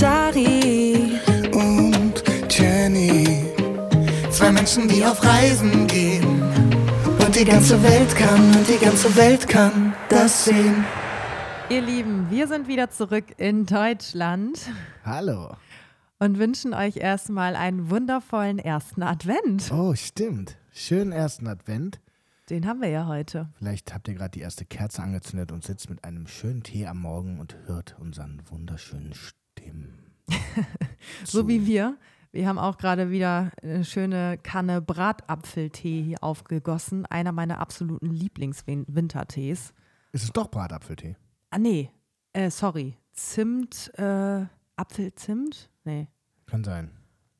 Dari und Jenny. Zwei Menschen, die auf Reisen gehen. Und die ganze Welt kann, und die ganze Welt kann das sehen. Ihr Lieben, wir sind wieder zurück in Deutschland. Hallo. Und wünschen euch erstmal einen wundervollen ersten Advent. Oh, stimmt. Schönen ersten Advent. Den haben wir ja heute. Vielleicht habt ihr gerade die erste Kerze angezündet und sitzt mit einem schönen Tee am Morgen und hört unseren wunderschönen Stimmen. so wie wir. Wir haben auch gerade wieder eine schöne Kanne Bratapfeltee hier aufgegossen. Einer meiner absoluten Lieblingswintertees. Ist es doch Bratapfeltee? Ah, nee. Äh, sorry. Zimt, äh, Apfelzimt? Nee. Kann sein.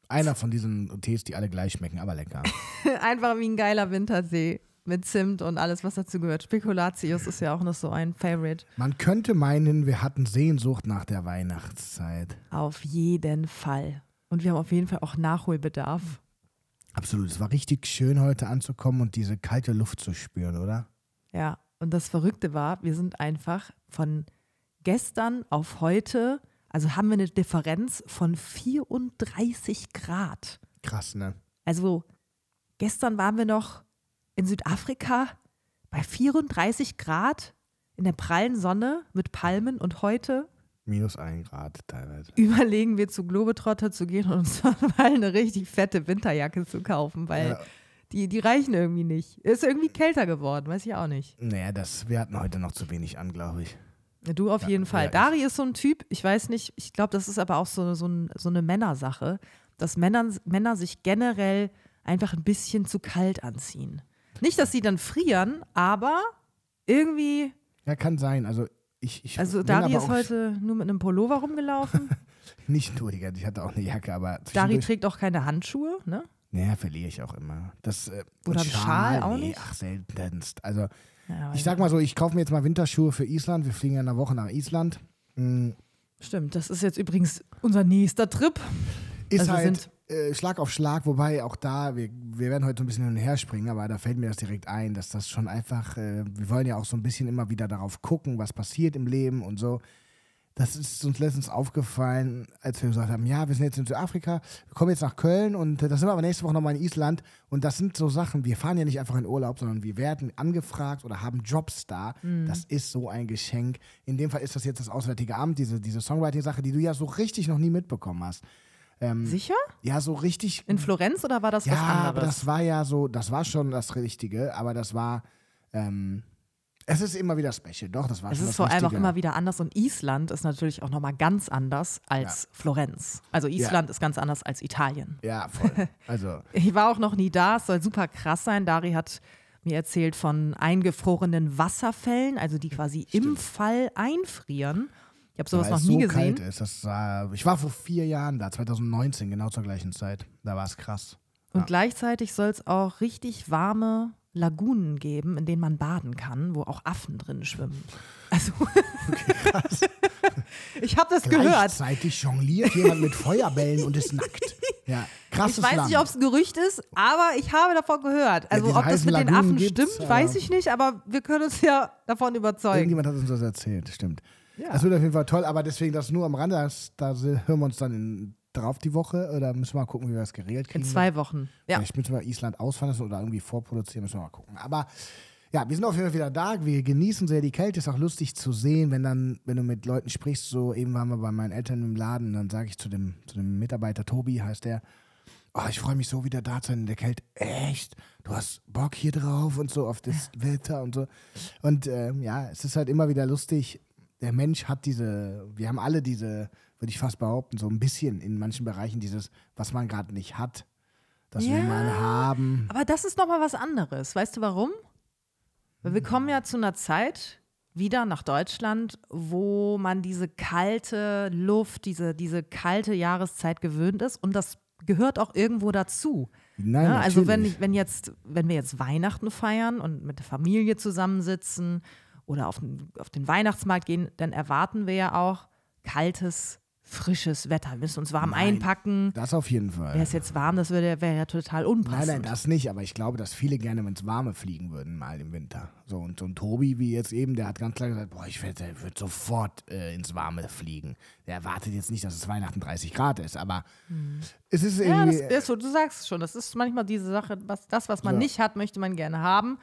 Einer von diesen Tees, die alle gleich schmecken, aber lecker. Einfach wie ein geiler Wintertee mit Zimt und alles, was dazu gehört. Spekulatius ist ja auch noch so ein Favorite. Man könnte meinen, wir hatten Sehnsucht nach der Weihnachtszeit. Auf jeden Fall. Und wir haben auf jeden Fall auch Nachholbedarf. Absolut. Es war richtig schön, heute anzukommen und diese kalte Luft zu spüren, oder? Ja. Und das Verrückte war, wir sind einfach von gestern auf heute, also haben wir eine Differenz von 34 Grad. Krass, ne? Also gestern waren wir noch in Südafrika bei 34 Grad in der prallen Sonne mit Palmen und heute minus ein Grad teilweise. Überlegen wir zu Globetrotter zu gehen und uns mal eine richtig fette Winterjacke zu kaufen, weil ja. die, die reichen irgendwie nicht. Ist irgendwie kälter geworden, weiß ich auch nicht. Naja, das, wir hatten heute noch zu wenig an, glaube ich. Du auf ja, jeden Fall. Ja, Dari ist so ein Typ, ich weiß nicht, ich glaube, das ist aber auch so, so, ein, so eine Männersache, dass Männer, Männer sich generell einfach ein bisschen zu kalt anziehen. Nicht, dass sie dann frieren, aber irgendwie. Ja, kann sein. Also ich, ich also Dari ist heute nur mit einem Pullover rumgelaufen. Nicht nur, ich hatte auch eine Jacke, aber. Dari trägt auch keine Handschuhe, ne? Naja, verliere ich auch immer. Das, äh, Oder Schal, Schal auch nee, nicht? Ach, seltenst. Also, ja, ich sag mal so, ich kaufe mir jetzt mal Winterschuhe für Island. Wir fliegen ja in einer Woche nach Island. Mhm. Stimmt, das ist jetzt übrigens unser nächster Trip. Ist also halt äh, Schlag auf Schlag, wobei auch da, wir, wir werden heute so ein bisschen hin und her springen, aber da fällt mir das direkt ein, dass das schon einfach, äh, wir wollen ja auch so ein bisschen immer wieder darauf gucken, was passiert im Leben und so. Das ist uns letztens aufgefallen, als wir gesagt haben, ja, wir sind jetzt in Südafrika, wir kommen jetzt nach Köln und äh, da sind wir aber nächste Woche nochmal in Island. Und das sind so Sachen, wir fahren ja nicht einfach in Urlaub, sondern wir werden angefragt oder haben Jobs da. Mhm. Das ist so ein Geschenk. In dem Fall ist das jetzt das Auswärtige Amt, diese, diese Songwriting-Sache, die du ja so richtig noch nie mitbekommen hast. Ähm, Sicher? Ja, so richtig. In Florenz oder war das ja, was anderes? Ja, aber das war ja so, das war schon das Richtige, aber das war. Ähm, es ist immer wieder special, doch, das war es schon Es ist vor allem auch immer wieder anders und Island ist natürlich auch nochmal ganz anders als ja. Florenz. Also Island ja. ist ganz anders als Italien. Ja, voll. Also. ich war auch noch nie da, es soll super krass sein. Dari hat mir erzählt von eingefrorenen Wasserfällen, also die quasi Stimmt. im Fall einfrieren. Ich habe sowas noch nie so gesehen. Kalt ist. Das, äh, ich war vor vier Jahren da, 2019, genau zur gleichen Zeit. Da war es krass. Und ja. gleichzeitig soll es auch richtig warme Lagunen geben, in denen man baden kann, wo auch Affen drin schwimmen. Also, okay, krass. ich habe das gehört. Gleichzeitig jongliert jemand mit Feuerbällen und ist nackt. Ja, krasses Ich weiß Land. nicht, ob es ein Gerücht ist, aber ich habe davon gehört. Also, ja, ob das mit Lagunen den Affen stimmt, weiß ich nicht, aber wir können uns ja davon überzeugen. Irgendjemand hat uns das erzählt, stimmt. Ja. Das wird auf jeden Fall toll, aber deswegen das nur am Rande, das, da hören wir uns dann in, drauf die Woche oder müssen wir mal gucken, wie wir das geregelt kriegen. In zwei Wochen. Ja. Vielleicht müssen wir Island ausfahren lassen oder irgendwie vorproduzieren, müssen wir mal gucken. Aber ja, wir sind auf jeden Fall wieder da. Wir genießen sehr die Kälte. Ist auch lustig zu sehen, wenn dann, wenn du mit Leuten sprichst. So eben waren wir bei meinen Eltern im Laden. Dann sage ich zu dem, zu dem Mitarbeiter Tobi, heißt der, oh, ich freue mich so wieder da zu sein in der Kälte. Echt? Du hast Bock hier drauf und so auf das. Wetter und so. Und äh, ja, es ist halt immer wieder lustig, der Mensch hat diese, wir haben alle diese, würde ich fast behaupten, so ein bisschen in manchen Bereichen dieses, was man gerade nicht hat. Das ja, will man haben. Aber das ist nochmal was anderes. Weißt du warum? Weil wir kommen ja zu einer Zeit wieder nach Deutschland, wo man diese kalte Luft, diese, diese kalte Jahreszeit gewöhnt ist und das gehört auch irgendwo dazu. Nein, ja, also wenn, wenn, jetzt, wenn wir jetzt Weihnachten feiern und mit der Familie zusammensitzen oder auf den, auf den Weihnachtsmarkt gehen, dann erwarten wir ja auch kaltes frisches Wetter. Wir müssen uns warm Nein, einpacken. Das auf jeden Fall. Wäre es jetzt warm, das wäre wär ja total unpassend. Nein, nein, das nicht, aber ich glaube, dass viele gerne ins Warme fliegen würden, mal im Winter. So, und so ein Tobi, wie jetzt eben, der hat ganz klar gesagt, boah, ich würde würd sofort äh, ins Warme fliegen. Der erwartet jetzt nicht, dass es Weihnachten 30 Grad ist, aber es ist ja, irgendwie. das ist so, du sagst es schon, das ist manchmal diese Sache, was, das, was man Ja. nicht hat, möchte man gerne haben.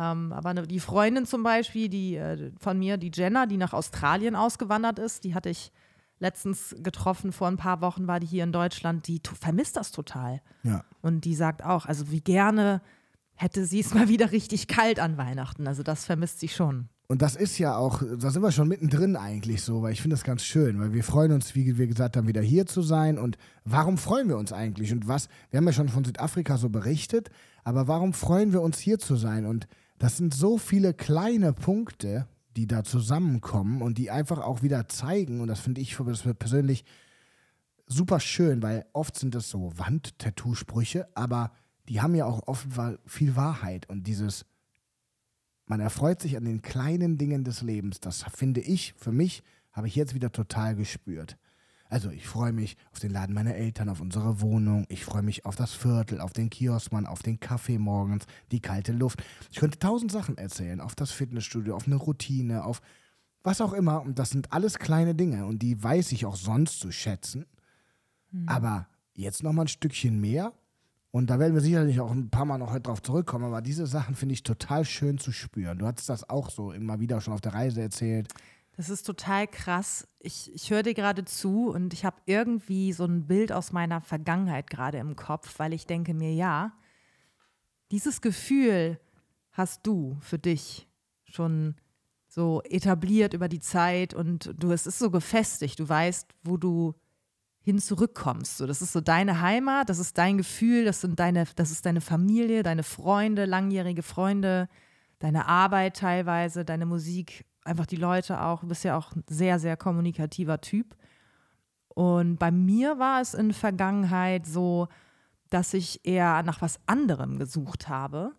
Ähm, aber ne, die Freundin zum Beispiel, die äh, von mir, die Jenna, die nach Australien ausgewandert ist, die hatte ich letztens getroffen, vor ein paar Wochen war die hier in Deutschland, die vermisst das total. ja. Und die sagt auch, also wie gerne hätte sie es mal wieder richtig kalt an Weihnachten. Also das vermisst sie schon. Und das ist ja auch, da sind wir schon mittendrin eigentlich so, weil ich finde das ganz schön, weil wir freuen uns, wie wir gesagt haben, wieder hier zu sein. Und warum freuen wir uns eigentlich? Und was, wir haben ja schon von Südafrika so berichtet, aber warum freuen wir uns hier zu sein? Und das sind so viele kleine Punkte, die da zusammenkommen und die einfach auch wieder zeigen, und das finde ich das persönlich super schön, weil oft sind das so Wand-Tattoo-Sprüche, aber die haben ja auch oft viel Wahrheit und dieses man erfreut sich an den kleinen Dingen des Lebens. Das finde ich, für mich, habe ich jetzt wieder total gespürt. Also ich freue mich auf den Laden meiner Eltern, auf unsere Wohnung. Ich freue mich auf das Viertel, auf den Kioskmann, auf den Kaffee morgens, die kalte Luft. Ich könnte tausend Sachen erzählen. Auf das Fitnessstudio, auf eine Routine, auf was auch immer. Und das sind alles kleine Dinge. Und die weiß ich auch sonst zu schätzen. Aber jetzt noch mal ein Stückchen mehr. Und da werden wir sicherlich auch ein paar Mal noch heute drauf zurückkommen. Aber diese Sachen finde ich total schön zu spüren. Du hattest das auch so immer wieder schon auf der Reise erzählt. Das ist total krass. Ich, ich höre dir gerade zu und ich habe irgendwie so ein Bild aus meiner Vergangenheit gerade im Kopf, weil ich denke mir, ja, dieses Gefühl hast du für dich schon so etabliert über die Zeit und du, es ist so gefestigt. Du weißt, wo du hin zurückkommst. So, das ist so deine Heimat, das ist dein Gefühl, das sind deine, das ist deine Familie, deine Freunde, langjährige Freunde, deine Arbeit teilweise, deine Musik, einfach die Leute auch. Du bist ja auch ein sehr, sehr kommunikativer Typ. Und bei mir war es in Vergangenheit so, dass ich eher nach was anderem gesucht habe.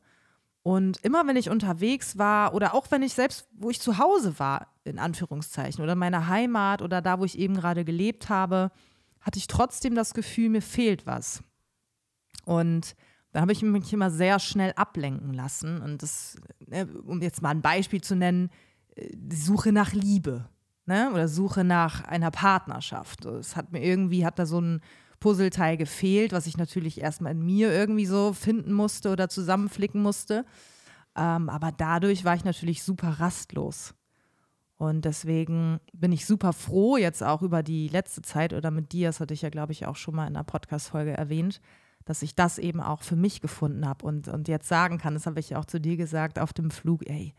Und immer wenn ich unterwegs war oder auch wenn ich selbst, wo ich zu Hause war, in Anführungszeichen, oder in meiner Heimat oder da, wo ich eben gerade gelebt habe, hatte ich trotzdem das Gefühl, mir fehlt was. Und da habe ich mich immer sehr schnell ablenken lassen. Und das, ne, um jetzt mal ein Beispiel zu nennen, Suche nach Liebe ne? oder Suche nach einer Partnerschaft. Es hat mir irgendwie, hat da so ein Puzzleteil gefehlt, was ich natürlich erstmal in mir irgendwie so finden musste oder zusammenflicken musste. Ähm, aber dadurch war ich natürlich super rastlos. Und deswegen bin ich super froh, jetzt auch über die letzte Zeit oder mit dir, das hatte ich ja, glaube ich, auch schon mal in einer Podcast-Folge erwähnt, dass ich das eben auch für mich gefunden habe und, und jetzt sagen kann, das habe ich auch zu dir gesagt auf dem Flug, ey,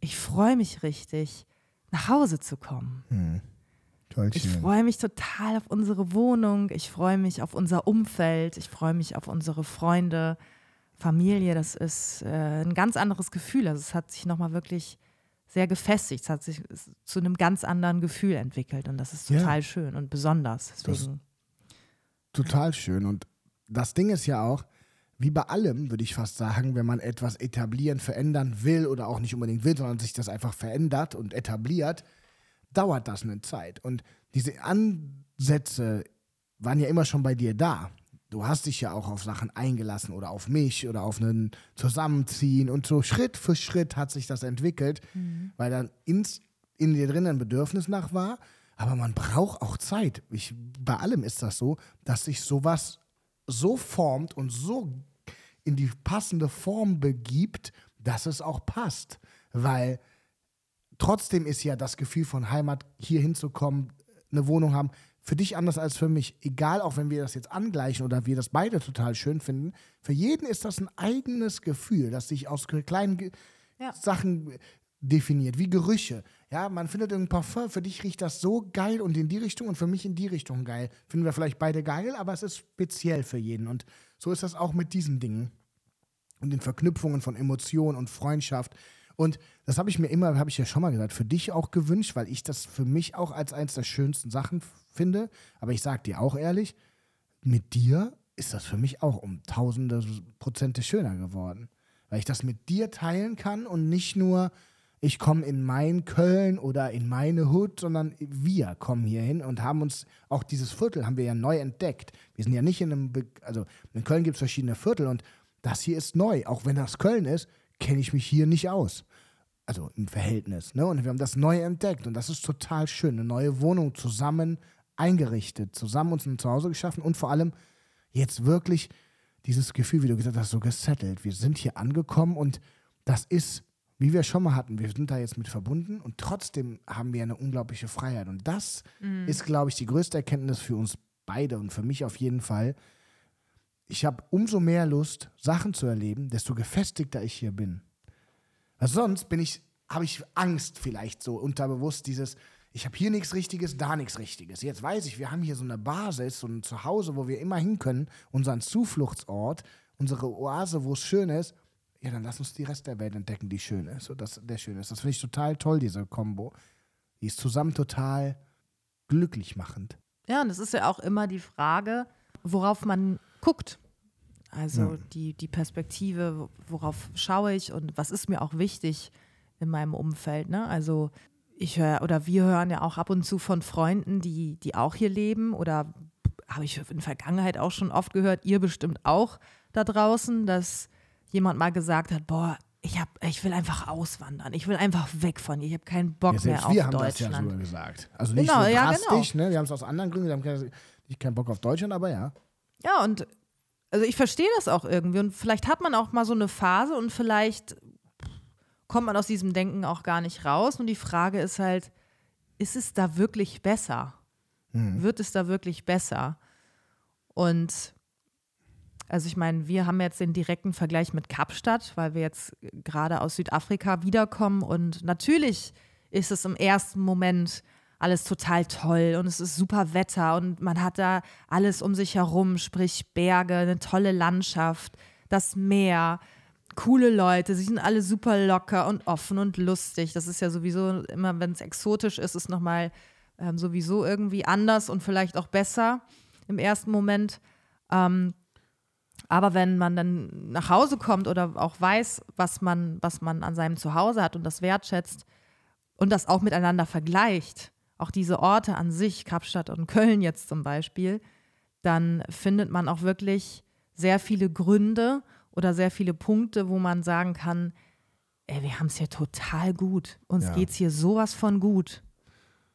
ich freue mich richtig, nach Hause zu kommen. Toll Ich freue mich total auf unsere Wohnung, ich freue mich auf unser Umfeld, ich freue mich auf unsere Freunde, Familie. Das ist äh, ein ganz anderes Gefühl. Also es hat sich nochmal wirklich sehr gefestigt, es hat sich zu einem ganz anderen Gefühl entwickelt und das ist Ja. total schön und besonders. Deswegen, Total schön. Und das Ding ist ja auch, wie bei allem, würde ich fast sagen, wenn man etwas etablieren, verändern will oder auch nicht unbedingt will, sondern sich das einfach verändert und etabliert, dauert das eine Zeit. Und diese Ansätze waren ja immer schon bei dir da. Du hast dich ja auch auf Sachen eingelassen oder auf mich oder auf ein Zusammenziehen und so Schritt für Schritt hat sich das entwickelt, weil dann ins, in dir drin ein Bedürfnis nach war. Aber man braucht auch Zeit. Ich, bei allem ist das so, dass sich sowas so formt und so in die passende Form begibt, dass es auch passt. Weil trotzdem ist ja das Gefühl von Heimat, hier hinzukommen, eine Wohnung haben, für dich anders als für mich. Egal, auch wenn wir das jetzt angleichen oder wir das beide total schön finden, für jeden ist das ein eigenes Gefühl, das sich aus kleinen Ge Ja. Sachen definiert, wie Gerüche. Ja, man findet ein Parfum, für dich riecht das so geil und in die Richtung und für mich in die Richtung geil. Finden wir vielleicht beide geil, aber es ist speziell für jeden. Und so ist das auch mit diesen Dingen und den Verknüpfungen von Emotion und Freundschaft. Und das habe ich mir immer, habe ich ja schon mal gesagt, für dich auch gewünscht, weil ich das für mich auch als eins der schönsten Sachen finde. Aber ich sage dir auch ehrlich, mit dir ist das für mich auch um tausende Prozente schöner geworden. Weil ich das mit dir teilen kann und nicht nur ich komme in mein Köln oder in meine Hut, sondern wir kommen hier hin und haben uns, auch dieses Viertel haben wir ja neu entdeckt. Wir sind ja nicht in einem, Be also in Köln gibt es verschiedene Viertel und das hier ist neu. Auch wenn das Köln ist, kenne ich mich hier nicht aus. Also im Verhältnis. Ne? Und wir haben das neu entdeckt und das ist total schön. Eine neue Wohnung zusammen eingerichtet, zusammen uns ein Zuhause geschaffen und vor allem jetzt wirklich dieses Gefühl, wie du gesagt hast, so gesettelt. Wir sind hier angekommen und das ist wie wir schon mal hatten, wir sind da jetzt mit verbunden und trotzdem haben wir eine unglaubliche Freiheit. Und das mhm. ist, glaube ich, die größte Erkenntnis für uns beide und für mich auf jeden Fall. Ich habe umso mehr Lust, Sachen zu erleben, desto gefestigter ich hier bin. Weil sonst bin ich, habe ich Angst vielleicht so unterbewusst, dieses, ich habe hier nichts Richtiges, da nichts Richtiges. Jetzt weiß ich, wir haben hier so eine Basis, so ein Zuhause, wo wir immer hin können, unseren Zufluchtsort, unsere Oase, wo es schön ist ja, dann lass uns die Rest der Welt entdecken, die schön ist und das, der schön ist. Das finde ich total toll, diese Kombo. Die ist zusammen total glücklich machend. Ja, und es ist ja auch immer die Frage, worauf man guckt. Also ja. die, die Perspektive, worauf schaue ich und was ist mir auch wichtig in meinem Umfeld. Ne? Also ich höre oder wir hören ja auch ab und zu von Freunden, die, die auch hier leben oder habe ich in der Vergangenheit auch schon oft gehört, ihr bestimmt auch da draußen, dass jemand mal gesagt hat, boah, ich, hab, ich will einfach auswandern. Ich will einfach weg von hier. Ich habe keinen Bock ja, mehr auf wir haben Deutschland. das ja sogar gesagt. Also nicht genau, so drastisch, ja, genau. ne? Wir haben es aus anderen Gründen, wir haben keinen, keinen Bock auf Deutschland, aber ja. Ja, und also ich verstehe das auch irgendwie. Und vielleicht hat man auch mal so eine Phase und vielleicht kommt man aus diesem Denken auch gar nicht raus. Und die Frage ist halt, ist es da wirklich besser? Hm. Wird es da wirklich besser? Und also ich meine, wir haben jetzt den direkten Vergleich mit Kapstadt, weil wir jetzt gerade aus Südafrika wiederkommen und natürlich ist es im ersten Moment alles total toll und es ist super Wetter und man hat da alles um sich herum, sprich Berge, eine tolle Landschaft, das Meer, coole Leute, sie sind alle super locker und offen und lustig. Das ist ja sowieso immer, wenn es exotisch ist, ist nochmal ähm, sowieso irgendwie anders und vielleicht auch besser im ersten Moment. Ähm, aber wenn man dann nach Hause kommt oder auch weiß, was man, was man an seinem Zuhause hat und das wertschätzt und das auch miteinander vergleicht, auch diese Orte an sich, Kapstadt und Köln jetzt zum Beispiel, dann findet man auch wirklich sehr viele Gründe oder sehr viele Punkte, wo man sagen kann, ey, wir haben es hier total gut. Uns ja. geht es hier sowas von gut.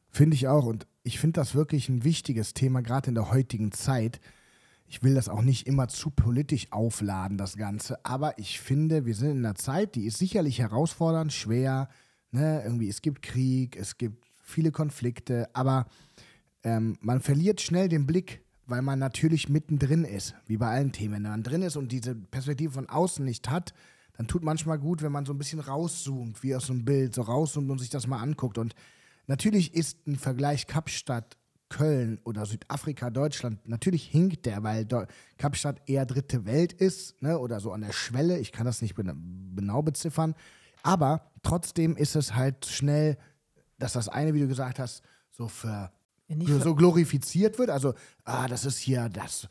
Finde ich auch. Und ich finde das wirklich ein wichtiges Thema, gerade in der heutigen Zeit, ich will das auch nicht immer zu politisch aufladen, das Ganze, aber ich finde, wir sind in einer Zeit, die ist sicherlich herausfordernd, schwer. Ne? Irgendwie, es gibt Krieg, es gibt viele Konflikte, aber ähm, man verliert schnell den Blick, weil man natürlich mittendrin ist, wie bei allen Themen. Wenn man drin ist und diese Perspektive von außen nicht hat, dann tut manchmal gut, wenn man so ein bisschen rauszoomt, wie aus einem Bild, so rauszoomt und sich das mal anguckt. Und natürlich ist ein Vergleich Kapstadt Köln oder Südafrika, Deutschland, natürlich hinkt der, weil Kapstadt eher dritte Welt ist, ne, oder so an der Schwelle. Ich kann das nicht genau beziffern. Aber trotzdem ist es halt schnell, dass das eine, wie du gesagt hast, so für, ja, so glorifiziert wird. Also, ah, das ist hier, das,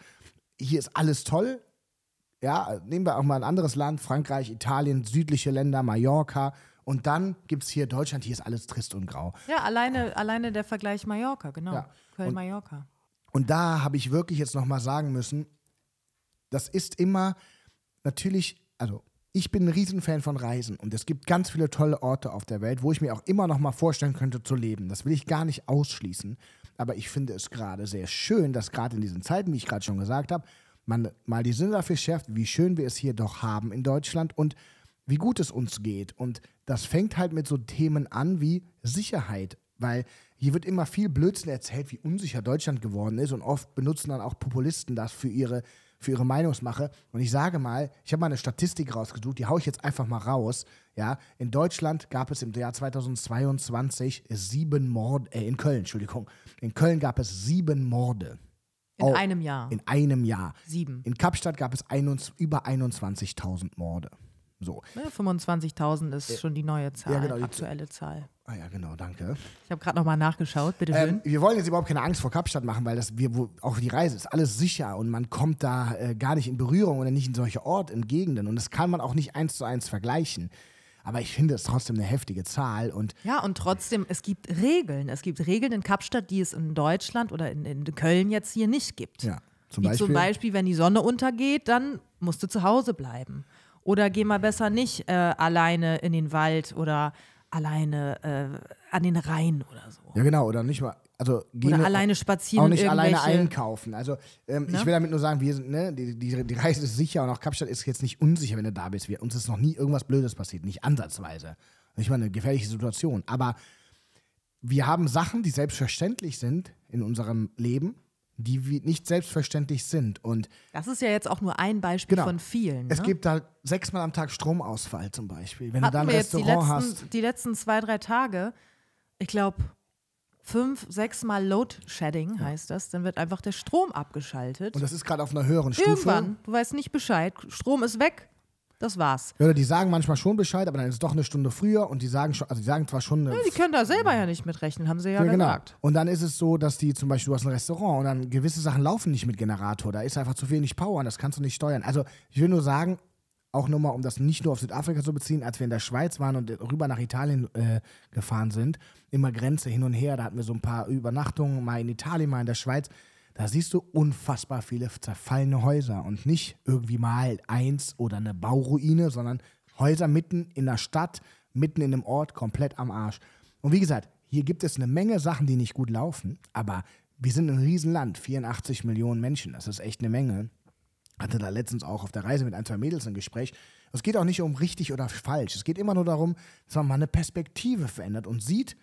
hier ist alles toll. Ja, nehmen wir auch mal ein anderes Land, Frankreich, Italien, südliche Länder, Mallorca und dann gibt es hier Deutschland, hier ist alles trist und grau. Ja, alleine, oh. alleine der Vergleich Mallorca, genau. Ja. Köln-Mallorca. Und, da habe ich wirklich jetzt nochmal sagen müssen, das ist immer natürlich, also ich bin ein Riesenfan von Reisen und es gibt ganz viele tolle Orte auf der Welt, wo ich mir auch immer noch mal vorstellen könnte zu leben. Das will ich gar nicht ausschließen, aber ich finde es gerade sehr schön, dass gerade in diesen Zeiten, wie ich gerade schon gesagt habe, man mal die Sinne dafür schärft, wie schön wir es hier doch haben in Deutschland und wie gut es uns geht. Und das fängt halt mit so Themen an wie Sicherheit, weil hier wird immer viel Blödsinn erzählt, wie unsicher Deutschland geworden ist und oft benutzen dann auch Populisten das für ihre, für ihre Meinungsmache. Und ich sage mal, ich habe mal eine Statistik rausgesucht, die haue ich jetzt einfach mal raus. Ja, in Deutschland gab es im Jahr 2022 sieben Morde, äh, in Köln, Entschuldigung, in Köln gab es sieben Morde. In oh, einem Jahr. In einem Jahr. Sieben. In Kapstadt gab es ein, über 21.000 Morde. So. Ja, 25.000 ist schon die neue Zahl, ja, genau, die aktuelle Zahl. Ah ja, genau, danke. Ich habe gerade nochmal nachgeschaut, bitte schön. Ähm, wir wollen jetzt überhaupt keine Angst vor Kapstadt machen, weil das wir wo, auch die Reise ist alles sicher und man kommt da äh, gar nicht in Berührung oder nicht in solche Orte, in Gegenden und das kann man auch nicht eins zu eins vergleichen. Aber ich finde es trotzdem eine heftige Zahl und Ja, und trotzdem, es gibt Regeln. Es gibt Regeln in Kapstadt, die es in Deutschland oder in, in Köln jetzt hier nicht gibt. ja, zum Wie Beispiel. zum Beispiel, wenn die Sonne untergeht, dann musst du zu Hause bleiben. Oder geh mal besser nicht äh, alleine in den Wald oder alleine äh, an den Rhein oder so. Ja, genau, oder nicht mal. Also gehen Oder alleine spazieren auch nicht in alleine einkaufen. Also ähm, ich Ne? will damit nur sagen, wir sind, ne, die, die, die Reise ist sicher und auch Kapstadt ist jetzt nicht unsicher, wenn du da bist. Wir, uns ist noch nie irgendwas Blödes passiert, nicht ansatzweise. Nicht mal eine gefährliche Situation. Aber wir haben Sachen, die selbstverständlich sind in unserem Leben, die nicht selbstverständlich sind. Und Das ist ja jetzt auch nur ein Beispiel Genau. von vielen. es ne? gibt da sechsmal am Tag Stromausfall zum Beispiel. Wenn du da Hatten ein die Restaurant letzten, hast. die letzten zwei, drei Tage, ich glaube, fünf, sechs Mal Load Shedding heißt das, dann wird einfach der Strom abgeschaltet. Und das ist gerade auf einer höheren Stufe. Irgendwann, du weißt nicht Bescheid, Strom ist weg, das war's. Ja, Oder die sagen manchmal schon Bescheid, aber dann ist es doch eine Stunde früher und die sagen schon, also die sagen zwar schon eine Die können da selber ja nicht mitrechnen, haben sie ja, Ja, genau. gesagt. Und dann ist es so, dass die zum Beispiel, du hast ein Restaurant und dann gewisse Sachen laufen nicht mit Generator. Da ist einfach zu wenig Power und das kannst du nicht steuern. Also ich will nur sagen, auch nochmal, um das nicht nur auf Südafrika zu beziehen, als wir in der Schweiz waren und rüber nach Italien äh, gefahren sind, immer Grenze hin und her, da hatten wir so ein paar Übernachtungen, mal in Italien, mal in der Schweiz. Da siehst du unfassbar viele zerfallene Häuser und nicht irgendwie mal eins oder eine Bauruine, sondern Häuser mitten in der Stadt, mitten in einem Ort, komplett am Arsch. Und wie gesagt, hier gibt es eine Menge Sachen, die nicht gut laufen, aber wir sind ein Riesenland, 84 Millionen Menschen, das ist echt eine Menge. Hatte da letztens auch auf der Reise mit ein, zwei Mädels ein Gespräch. Es geht auch nicht um richtig oder falsch. Es geht immer nur darum, dass man mal eine Perspektive verändert und sieht,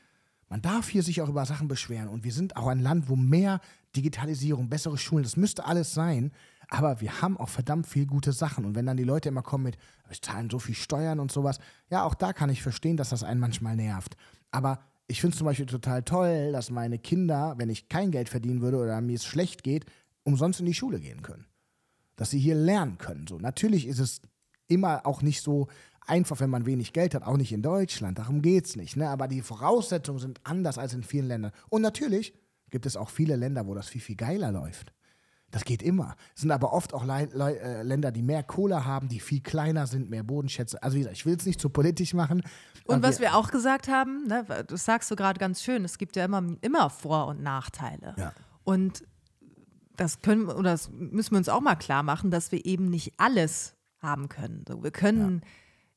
man darf hier sich auch über Sachen beschweren. Und wir sind auch ein Land, wo mehr Digitalisierung, bessere Schulen, das müsste alles sein. Aber wir haben auch verdammt viel gute Sachen. Und wenn dann die Leute immer kommen mit, wir zahlen so viel Steuern und sowas, ja, auch da kann ich verstehen, dass das einen manchmal nervt. Aber ich finde es zum Beispiel total toll, dass meine Kinder, wenn ich kein Geld verdienen würde oder mir es schlecht geht, umsonst in die Schule gehen können dass sie hier lernen können. So, natürlich ist es immer auch nicht so einfach, wenn man wenig Geld hat, auch nicht in Deutschland. Darum geht es nicht. Ne? Aber die Voraussetzungen sind anders als in vielen Ländern. Und natürlich gibt es auch viele Länder, wo das viel, viel geiler läuft. Das geht immer. Es sind aber oft auch Lei- Lei- äh, Länder, die mehr Kohle haben, die viel kleiner sind, mehr Bodenschätze. Also wie gesagt, ich will es nicht zu politisch machen. Und was wir auch gesagt haben, ne, das sagst du gerade ganz schön, es gibt ja immer, immer Vor- und Nachteile. Ja. Und das können wir- oder das müssen wir uns auch mal klar machen, dass wir eben nicht alles haben können. So, wir können,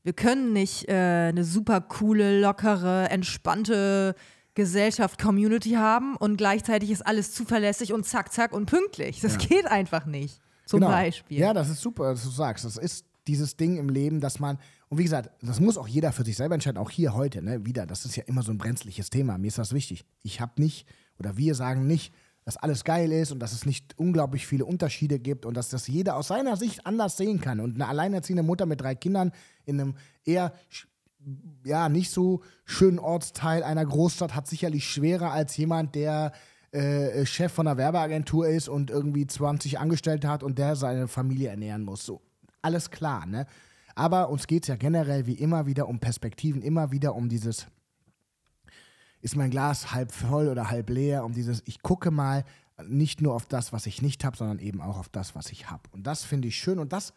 wir können nicht äh, eine super coole, lockere, entspannte Gesellschaft, Community haben und gleichzeitig ist alles zuverlässig und zack, zack und pünktlich. Das geht einfach nicht. Zum Genau. Beispiel. Ja, das ist super, dass du sagst. Das ist dieses Ding im Leben, dass man, und wie gesagt, das muss auch jeder für sich selber entscheiden, auch hier heute, ne, wieder, das ist ja immer so ein brenzliches Thema. Mir ist das wichtig. Ich habe nicht, oder wir sagen nicht, dass alles geil ist und dass es nicht unglaublich viele Unterschiede gibt und dass das jeder aus seiner Sicht anders sehen kann. Und eine alleinerziehende Mutter mit drei Kindern in einem eher ja, nicht so schönen Ortsteil einer Großstadt hat sicherlich schwerer als jemand, der äh, Chef von einer Werbeagentur ist und irgendwie 20 Angestellte hat und der seine Familie ernähren muss. So, alles klar, ne? Aber uns geht es ja generell wie immer wieder um Perspektiven, immer wieder um dieses, ist mein Glas halb voll oder halb leer, um dieses, ich gucke mal nicht nur auf das, was ich nicht habe, sondern eben auch auf das, was ich habe. Und das finde ich schön und das,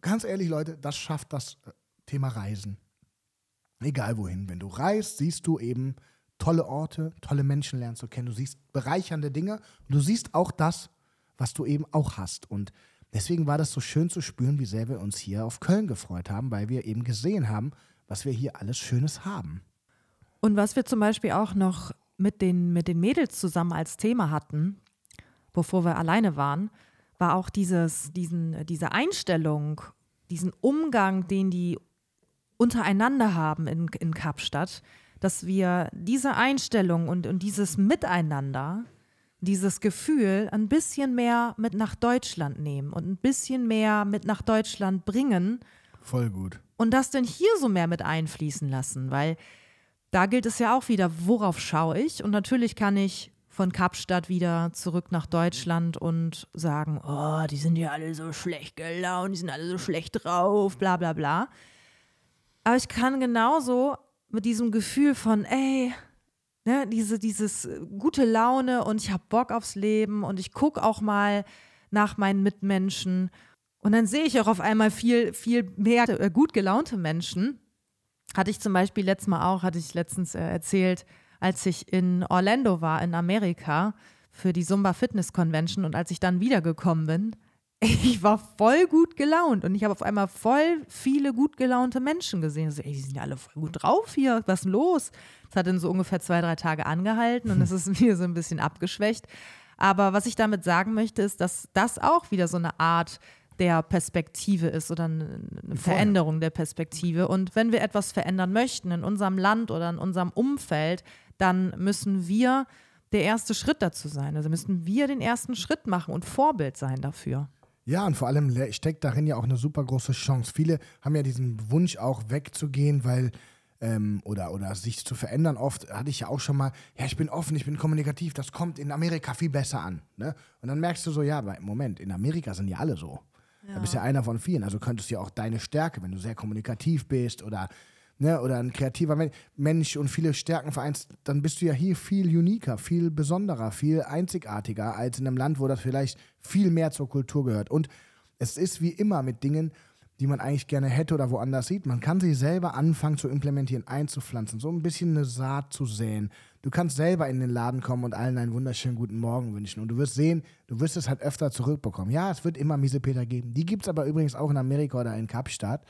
ganz ehrlich, Leute, das schafft das äh, Thema Reisen. Egal wohin. Wenn du reist, siehst du eben tolle Orte, tolle Menschen lernst du kennen. Du siehst bereichernde Dinge und du siehst auch das, was du eben auch hast. Und deswegen war das so schön zu spüren, wie sehr wir uns hier auf Köln gefreut haben, weil wir eben gesehen haben, was wir hier alles Schönes haben. Und was wir zum Beispiel auch noch mit den, mit den Mädels zusammen als Thema hatten, bevor wir alleine waren, war auch dieses, diesen, diese Einstellung, diesen Umgang, den die untereinander haben in, in Kapstadt, dass wir diese Einstellung und, und dieses Miteinander, dieses Gefühl ein bisschen mehr mit nach Deutschland nehmen und ein bisschen mehr mit nach Deutschland bringen Voll gut. und das denn hier so mehr mit einfließen lassen, weil da gilt es ja auch wieder, worauf schaue ich? Und natürlich kann ich von Kapstadt wieder zurück nach Deutschland und sagen, oh, die sind ja alle so schlecht gelaunt, die sind alle so schlecht drauf, bla bla bla. Aber ich kann genauso mit diesem Gefühl von, ey, ne, diese, dieses gute Laune und ich habe Bock aufs Leben und ich gucke auch mal nach meinen Mitmenschen und dann sehe ich auch auf einmal viel, viel mehr äh, gut gelaunte Menschen hatte ich zum Beispiel letztes Mal auch, hatte ich letztens äh, erzählt, als ich in Orlando war, in Amerika, für die Zumba Fitness Convention und als ich dann wiedergekommen bin, ich war voll gut gelaunt und ich habe auf einmal voll viele gut gelaunte Menschen gesehen. So, ey, die sind ja alle voll gut drauf hier, was ist denn los? Das hat dann so ungefähr zwei, drei Tage angehalten und es ist wieder so ein bisschen abgeschwächt. Aber was ich damit sagen möchte, ist, dass das auch wieder so eine Art der Perspektive ist oder eine Veränderung der Perspektive. Und wenn wir etwas verändern möchten in unserem Land oder in unserem Umfeld, dann müssen wir der erste Schritt dazu sein. Also müssen wir den ersten Schritt machen und Vorbild sein dafür. Ja, und vor allem steckt darin ja auch eine super große Chance. Viele haben ja diesen Wunsch auch wegzugehen, weil ähm, oder, oder sich zu verändern. Oft hatte ich ja auch schon mal, ja, ich bin offen, ich bin kommunikativ, das kommt in Amerika viel besser an. Ne? Und dann merkst du so, ja, Moment, in Amerika sind die alle so. Ja. Da bist ja einer von vielen. Also könntest du ja auch deine Stärke, wenn du sehr kommunikativ bist oder ne, oder ein kreativer Mensch und viele Stärken vereinst, dann bist du ja hier viel uniker, viel besonderer, viel einzigartiger als in einem Land, wo das vielleicht viel mehr zur Kultur gehört. Und es ist wie immer mit Dingen, die man eigentlich gerne hätte oder woanders sieht. Man kann sie selber anfangen zu implementieren, einzupflanzen, so ein bisschen eine Saat zu säen. Du kannst selber in den Laden kommen und allen einen wunderschönen guten Morgen wünschen. Und du wirst sehen, du wirst es halt öfter zurückbekommen. Ja, es wird immer Miesepeter geben. Die gibt es aber übrigens auch in Amerika oder in Kapstadt.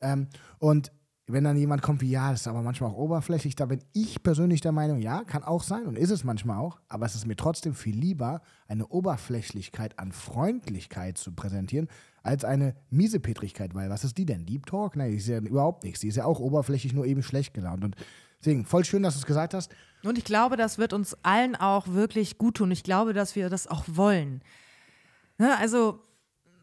Ähm, und wenn dann jemand kommt wie, ja, das ist aber manchmal auch oberflächlich, da bin ich persönlich der Meinung, ja, kann auch sein und ist es manchmal auch, aber es ist mir trotzdem viel lieber, eine Oberflächlichkeit an Freundlichkeit zu präsentieren, als eine Miesepetrigkeit, weil was ist die denn? Deep Talk? Nein, die ist ja überhaupt nichts, die ist ja auch oberflächlich, nur eben schlecht gelaunt und deswegen, voll schön, dass du es gesagt hast. Und ich glaube, das wird uns allen auch wirklich gut tun. Ich glaube, dass wir das auch wollen. Ne? Also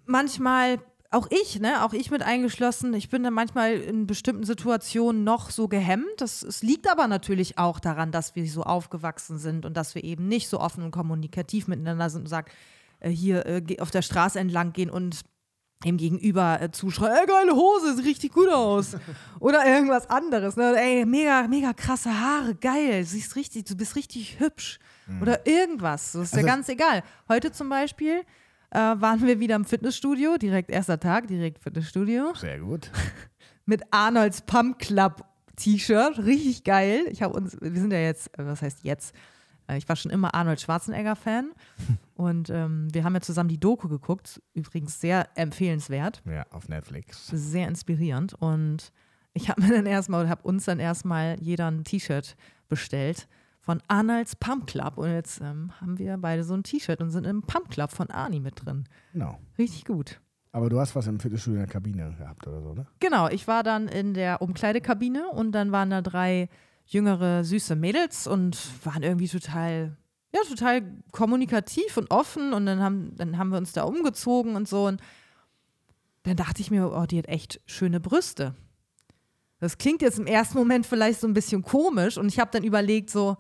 manchmal auch ich, ne, auch ich mit eingeschlossen, ich bin dann manchmal in bestimmten Situationen noch so gehemmt. Das, es liegt aber natürlich auch daran, dass wir so aufgewachsen sind und dass wir eben nicht so offen und kommunikativ miteinander sind und sagen, äh, hier äh, auf der Straße entlang gehen und dem Gegenüber äh, zuschreien, ey, geile Hose, sieht richtig gut aus. Oder irgendwas anderes. Ne? Ey, mega, mega krasse Haare, geil, siehst richtig, du bist richtig hübsch. Mhm. Oder irgendwas. Das ist also, ja ganz egal. Heute zum Beispiel äh, waren wir wieder im Fitnessstudio, direkt erster Tag, direkt Fitnessstudio. Sehr gut. Mit Arnolds Pump Club T-Shirt, richtig geil. Ich habe uns, wir sind ja jetzt, äh, was heißt jetzt? Äh, ich war schon immer Arnold Schwarzenegger-Fan und ähm, wir haben ja zusammen die Doku geguckt, übrigens sehr empfehlenswert. Ja, auf Netflix. Sehr inspirierend und ich habe mir dann erstmal, habe uns dann erstmal jeder ein T-Shirt bestellt von Arnolds Pump Club. Und jetzt ähm, haben wir beide so ein T-Shirt und sind im Pump Club von Arni mit drin. Genau. Richtig gut. Aber du hast was im Fitnessstudio in der Kabine gehabt oder so, ne? Genau, ich war dann in der Umkleidekabine und dann waren da drei jüngere, süße Mädels und waren irgendwie total, ja, total kommunikativ und offen und dann haben, dann haben wir uns da umgezogen und so und dann dachte ich mir, oh, die hat echt schöne Brüste. Das klingt jetzt im ersten Moment vielleicht so ein bisschen komisch und ich habe dann überlegt so,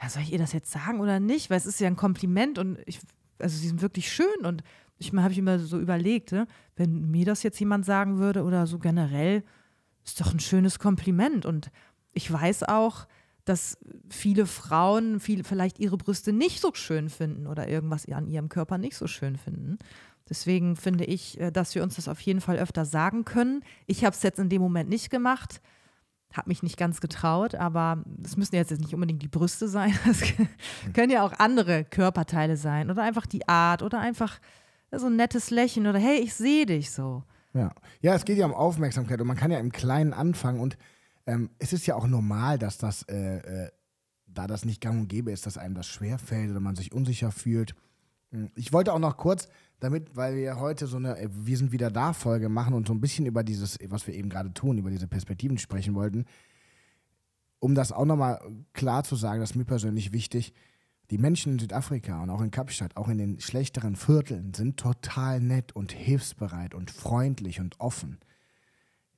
ja, soll ich ihr das jetzt sagen oder nicht? Weil es ist ja ein Kompliment und ich, also sie sind wirklich schön und ich habe ich immer so überlegt, ne? wenn mir das jetzt jemand sagen würde oder so generell, ist doch ein schönes Kompliment und ich weiß auch, dass viele Frauen viel, vielleicht ihre Brüste nicht so schön finden oder irgendwas an ihrem Körper nicht so schön finden. Deswegen finde ich, äh, dass wir uns das auf jeden Fall öfter sagen können. Ich habe es jetzt in dem Moment nicht gemacht habe mich nicht ganz getraut, aber es müssen jetzt nicht unbedingt die Brüste sein. Es können ja auch andere Körperteile sein oder einfach die Art oder einfach so ein nettes Lächeln oder hey, ich sehe dich so. Ja. ja, es geht ja um Aufmerksamkeit und man kann ja im Kleinen anfangen und ähm, es ist ja auch normal, dass das, äh, äh, da das nicht gang und gäbe ist, dass einem das schwerfällt oder man sich unsicher fühlt. Hm, ich wollte auch noch kurz damit, weil wir heute so eine Wir sind wieder da Folge machen und so ein bisschen über dieses, was wir eben gerade tun, über diese Perspektiven sprechen wollten, um das auch nochmal klar zu sagen, das ist mir persönlich wichtig. Die Menschen in Südafrika und auch in Kapstadt, auch in den schlechteren Vierteln, sind total nett und hilfsbereit und freundlich und offen.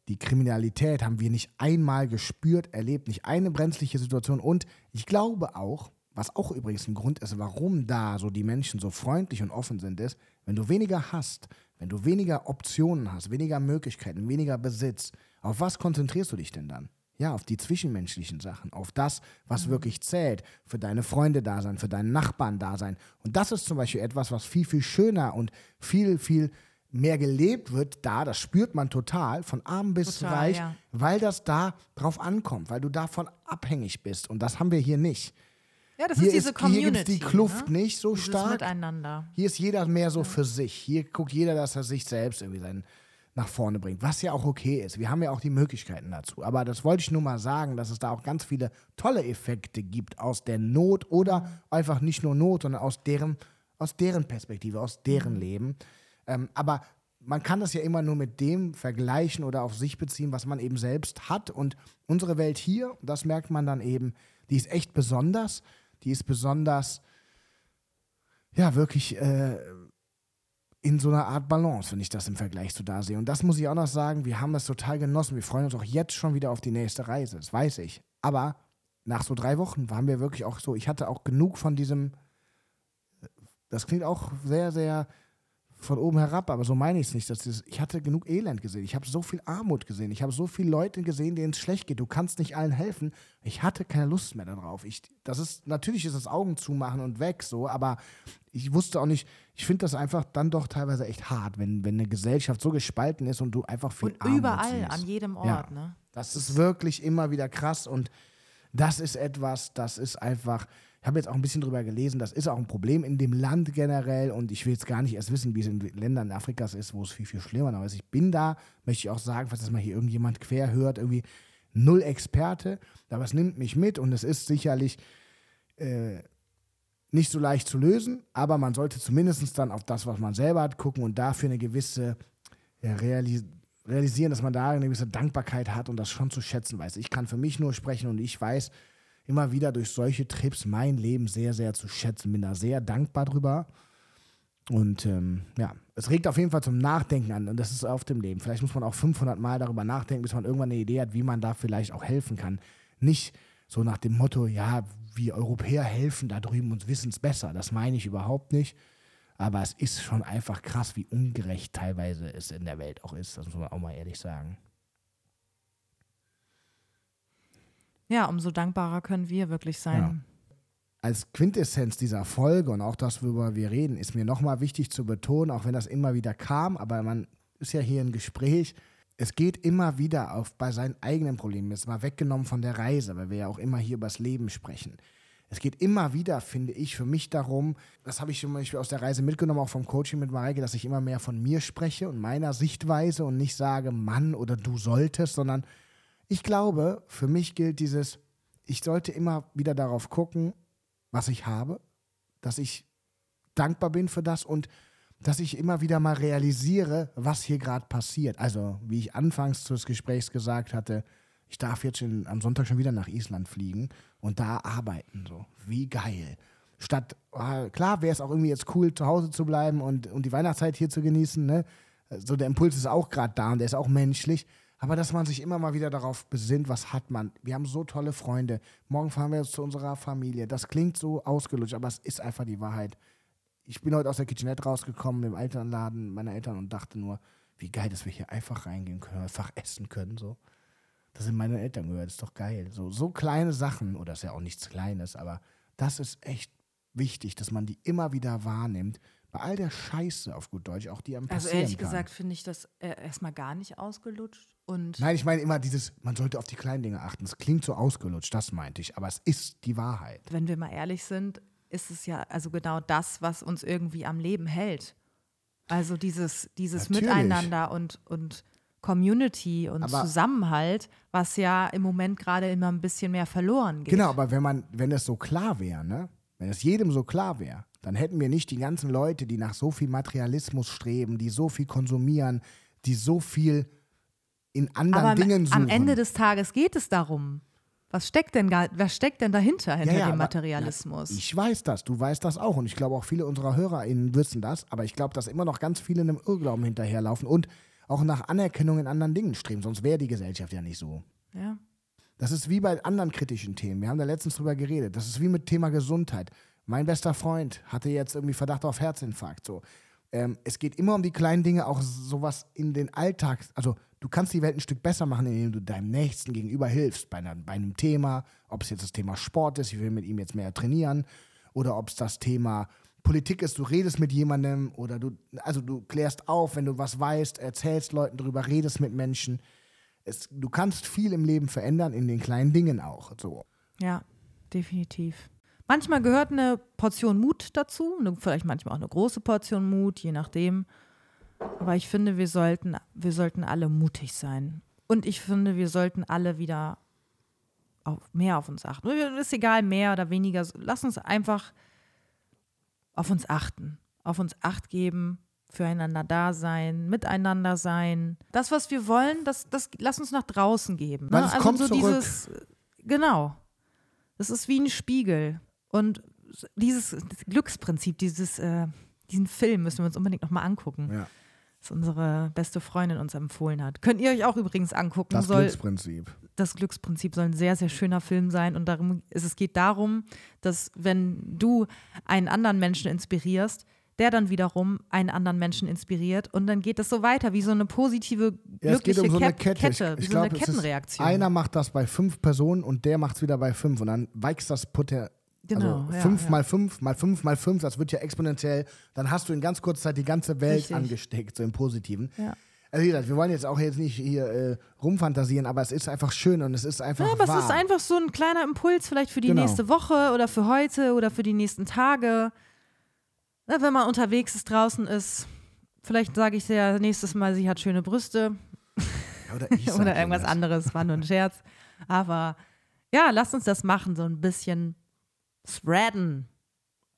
Die Kriminalität haben wir nicht einmal gespürt, erlebt, nicht eine brenzliche Situation. Und ich glaube auch, was auch übrigens ein Grund ist, warum da so die Menschen so freundlich und offen sind, ist, wenn du weniger hast, wenn du weniger Optionen hast, weniger Möglichkeiten, weniger Besitz, auf was konzentrierst du dich denn dann? Ja, auf die zwischenmenschlichen Sachen, auf das, was mhm. wirklich zählt, für deine Freunde da sein, für deinen Nachbarn da sein. Und das ist zum Beispiel etwas, was viel, viel schöner und viel, viel mehr gelebt wird da, das spürt man total, von arm bis Total, reich, ja. weil das da drauf ankommt, weil du davon abhängig bist. Und das haben wir hier nicht. Ja, das Hier ist diese ist- hier gibt's Community. die Kluft ne? nicht so Dieses stark. Miteinander. Hier ist jeder mehr so für sich. Hier guckt jeder, dass er sich selbst irgendwie sein, nach vorne bringt, was ja auch okay ist. Wir haben ja auch die Möglichkeiten dazu. Aber das wollte ich nur mal sagen, dass es da auch ganz viele tolle Effekte gibt aus der Not oder einfach nicht nur Not, sondern aus deren, aus deren Perspektive, aus deren Leben. Ähm, aber man kann das ja immer nur mit dem vergleichen oder auf sich beziehen, was man eben selbst hat. Und unsere Welt hier, das merkt man dann eben, die ist echt besonders. Die ist besonders, ja, wirklich äh, in so einer Art Balance, wenn ich das im Vergleich zu da sehe. Und das muss ich auch noch sagen, wir haben das total genossen. Wir freuen uns auch jetzt schon wieder auf die nächste Reise, das weiß ich. Aber nach so drei Wochen waren wir wirklich auch so, ich hatte auch genug von diesem, das klingt auch sehr, sehr von oben herab, aber so meine ich es nicht. Das ist, ich hatte genug Elend gesehen. Ich habe so viel Armut gesehen. Ich habe so viele Leute gesehen, denen es schlecht geht. Du kannst nicht allen helfen. Ich hatte keine Lust mehr darauf. Ich, das ist, natürlich ist das Augen zumachen und weg so, aber ich wusste auch nicht, ich finde das einfach dann doch teilweise echt hart, wenn, wenn eine Gesellschaft so gespalten ist und du einfach viel Und Armut überall, siehst. an jedem Ort. Ja. Ne? Das ist wirklich immer wieder krass und das ist etwas, das ist einfach, ich habe jetzt auch ein bisschen drüber gelesen, das ist auch ein Problem in dem Land generell und ich will jetzt gar nicht erst wissen, wie es in Ländern Afrikas ist, wo es viel, viel schlimmer ist. Ich bin da, möchte ich auch sagen, falls das mal hier irgendjemand quer hört, irgendwie null Experte, aber es nimmt mich mit und es ist sicherlich äh, nicht so leicht zu lösen, aber man sollte zumindest dann auf das, was man selber hat, gucken und dafür eine gewisse ja, realis realisieren, dass man da eine gewisse Dankbarkeit hat und das schon zu schätzen weiß. Ich kann für mich nur sprechen und ich weiß immer wieder durch solche Trips mein Leben sehr, sehr zu schätzen. Bin da sehr dankbar drüber. Und ähm, ja, es regt auf jeden Fall zum Nachdenken an und das ist auf dem Leben. Vielleicht muss man auch 500 Mal darüber nachdenken, bis man irgendwann eine Idee hat, wie man da vielleicht auch helfen kann. Nicht so nach dem Motto, ja, wir Europäer helfen da drüben und wissen es besser. Das meine ich überhaupt nicht. Aber es ist schon einfach krass, wie ungerecht teilweise es in der Welt auch ist. Das muss man auch mal ehrlich sagen. Ja, umso dankbarer können wir wirklich sein. Als Quintessenz dieser Folge und auch das, worüber wir reden, ist mir nochmal wichtig zu betonen, auch wenn das immer wieder kam, aber man ist ja hier im Gespräch. Es geht immer wieder auf bei seinen eigenen Problemen, jetzt mal weggenommen von der Reise, weil wir ja auch immer hier über das Leben sprechen. Es geht immer wieder, finde ich, für mich darum, das habe ich zum Beispiel aus der Reise mitgenommen, auch vom Coaching mit Mareike, dass ich immer mehr von mir spreche und meiner Sichtweise und nicht sage, Mann oder du solltest, sondern ich glaube, für mich gilt dieses, ich sollte immer wieder darauf gucken, was ich habe, dass ich dankbar bin für das und dass ich immer wieder mal realisiere, was hier gerade passiert. Also, wie ich anfangs des Gesprächs gesagt hatte, ich darf jetzt schon, am Sonntag schon wieder nach Island fliegen und da arbeiten. So, wie geil. Statt, ah, klar wäre es auch irgendwie jetzt cool, zu Hause zu bleiben und, und die Weihnachtszeit hier zu genießen. Ne? So, der Impuls ist auch gerade da und der ist auch menschlich. Aber dass man sich immer mal wieder darauf besinnt, was hat man. Wir haben so tolle Freunde. Morgen fahren wir jetzt zu unserer Familie. Das klingt so ausgelutscht, aber es ist einfach die Wahrheit. Ich bin heute aus der Kitchenette rausgekommen im Elternladen meiner Eltern und dachte nur, wie geil, dass wir hier einfach reingehen können, einfach essen können. So. Das sind meine Eltern gehört, das ist doch geil. So, so kleine Sachen, oder ist ja auch nichts Kleines, aber das ist echt wichtig, dass man die immer wieder wahrnimmt. Bei all der Scheiße auf gut Deutsch, auch die am Also ehrlich kann. gesagt finde ich das äh, erstmal gar nicht ausgelutscht. Und Nein, ich meine immer dieses, man sollte auf die kleinen Dinge achten. Es klingt so ausgelutscht, das meinte ich, aber es ist die Wahrheit. wenn wir mal ehrlich sind, ist es ja also genau das, was uns irgendwie am Leben hält. Also dieses, dieses Natürlich. Miteinander und, und Community und Aber- Zusammenhalt, was ja im Moment gerade immer ein bisschen mehr verloren geht. Genau, aber wenn man, wenn es so klar wäre, ne? Wenn es jedem so klar wäre, dann hätten wir nicht die ganzen Leute, die nach so viel Materialismus streben, die so viel konsumieren, die so viel in anderen am, Dingen suchen. am Ende des Tages geht es darum. Was steckt denn, was steckt denn dahinter, hinter Ja, ja, dem aber- Materialismus? Ich weiß das, du weißt das auch und ich glaube auch viele unserer HörerInnen wissen das, aber ich glaube, dass immer noch ganz viele einem Irrglauben hinterherlaufen und auch nach Anerkennung in anderen Dingen streben, sonst wäre die Gesellschaft ja nicht so. ja. Das ist wie bei anderen kritischen Themen. Wir haben da letztens drüber geredet. Das ist wie mit Thema Gesundheit. Mein bester Freund hatte jetzt irgendwie Verdacht auf Herzinfarkt. So. Ähm, es geht immer um die kleinen Dinge, auch sowas in den Alltag. Also du kannst die Welt ein Stück besser machen, indem du deinem Nächsten gegenüber hilfst. Bei, einer, bei einem Thema, ob es jetzt das Thema Sport ist, ich will mit ihm jetzt mehr trainieren, oder ob es das Thema Politik ist, du redest mit jemandem oder du, also du klärst auf, wenn du was weißt, erzählst Leuten darüber, redest mit Menschen. Es, du kannst viel im Leben verändern, in den kleinen Dingen auch. So. Ja, definitiv. Manchmal gehört eine Portion Mut dazu, eine, vielleicht manchmal auch eine große Portion Mut, je nachdem. Aber ich finde, wir sollten, wir sollten alle mutig sein. Und ich finde, wir sollten alle wieder auf, mehr auf uns achten. Ist egal, mehr oder weniger. Lass uns einfach auf uns achten. Auf uns acht geben, füreinander da sein, miteinander sein. Das, was wir wollen, das, das lass uns nach draußen geben. Ne? Weil es also kommt so zurück. dieses, genau. Das ist wie ein Spiegel. Und dieses Glücksprinzip, dieses, äh, diesen Film müssen wir uns unbedingt nochmal angucken. Ja. Das unsere beste Freundin uns empfohlen hat. Könnt ihr euch auch übrigens angucken. Das soll, Glücksprinzip. das Glücksprinzip soll ein sehr, sehr schöner Film sein. Und darum, es, geht darum, dass wenn du einen anderen Menschen inspirierst, der dann wiederum einen anderen Menschen inspiriert und dann geht es so weiter, wie so eine positive, Ja, es geht glückliche um so eine Ket- Kette. Kette, wie ich so glaub, eine es ist- Kettenreaktion. Einer macht das bei fünf Personen und der macht es wieder bei fünf. Und dann wächst das Poten Genau, also ja, fünf ja. mal fünf mal fünf mal fünf, das wird ja exponentiell. Dann hast du in ganz kurzer Zeit die ganze Welt Richtig. angesteckt, so im Positiven. Ja. Also wie gesagt, wir wollen jetzt auch jetzt nicht hier äh, rumfantasieren, aber es ist einfach schön und es ist einfach Ja, aber wahr. es ist einfach so ein kleiner Impuls vielleicht für die Genau. nächste Woche oder für heute oder für die nächsten Tage. Na, wenn man unterwegs ist, draußen ist, vielleicht sage ich ja nächstes Mal, sie hat schöne Brüste oder oder irgendwas das. anderes, war nur ein Scherz. Aber ja, lasst uns das machen, so ein bisschen spreaden.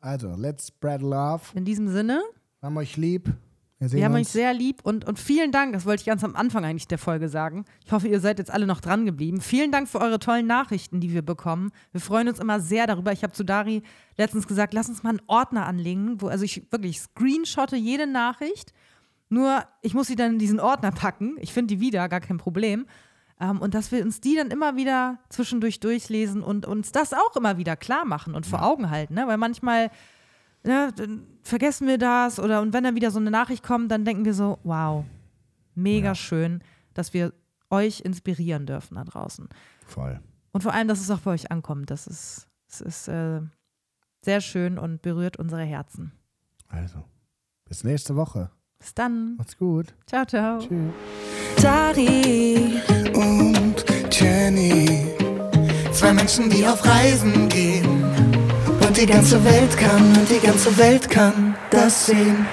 Also, let's spread love. In diesem Sinne, Haben euch lieb. Wir wir haben uns. euch sehr lieb und, und vielen Dank, das wollte ich ganz am Anfang eigentlich der Folge sagen. Ich hoffe, ihr seid jetzt alle noch dran geblieben. Vielen Dank für eure tollen Nachrichten, die wir bekommen. Wir freuen uns immer sehr darüber. Ich habe zu Dari letztens gesagt, lass uns mal einen Ordner anlegen, wo, also ich wirklich screenshotte jede Nachricht. Nur, ich muss sie dann in diesen Ordner packen. Ich finde die wieder, gar kein Problem. Ähm, und dass wir uns die dann immer wieder zwischendurch durchlesen und uns das auch immer wieder klar machen und vor Augen halten. Ne? Weil manchmal ne, vergessen wir das oder und wenn dann wieder so eine Nachricht kommt, dann denken wir so, wow, mega Ja. schön, dass wir euch inspirieren dürfen da draußen. Voll. Und vor allem, dass es auch bei euch ankommt. Das ist, es ist äh, sehr schön und berührt unsere Herzen. Also, bis nächste Woche. Bis dann. Macht's gut. Ciao, ciao. Tschüss. Dari. und Jenny. Zwei Menschen, die auf Reisen gehen. Und die ganze Welt kann, und die ganze Welt kann das sehen.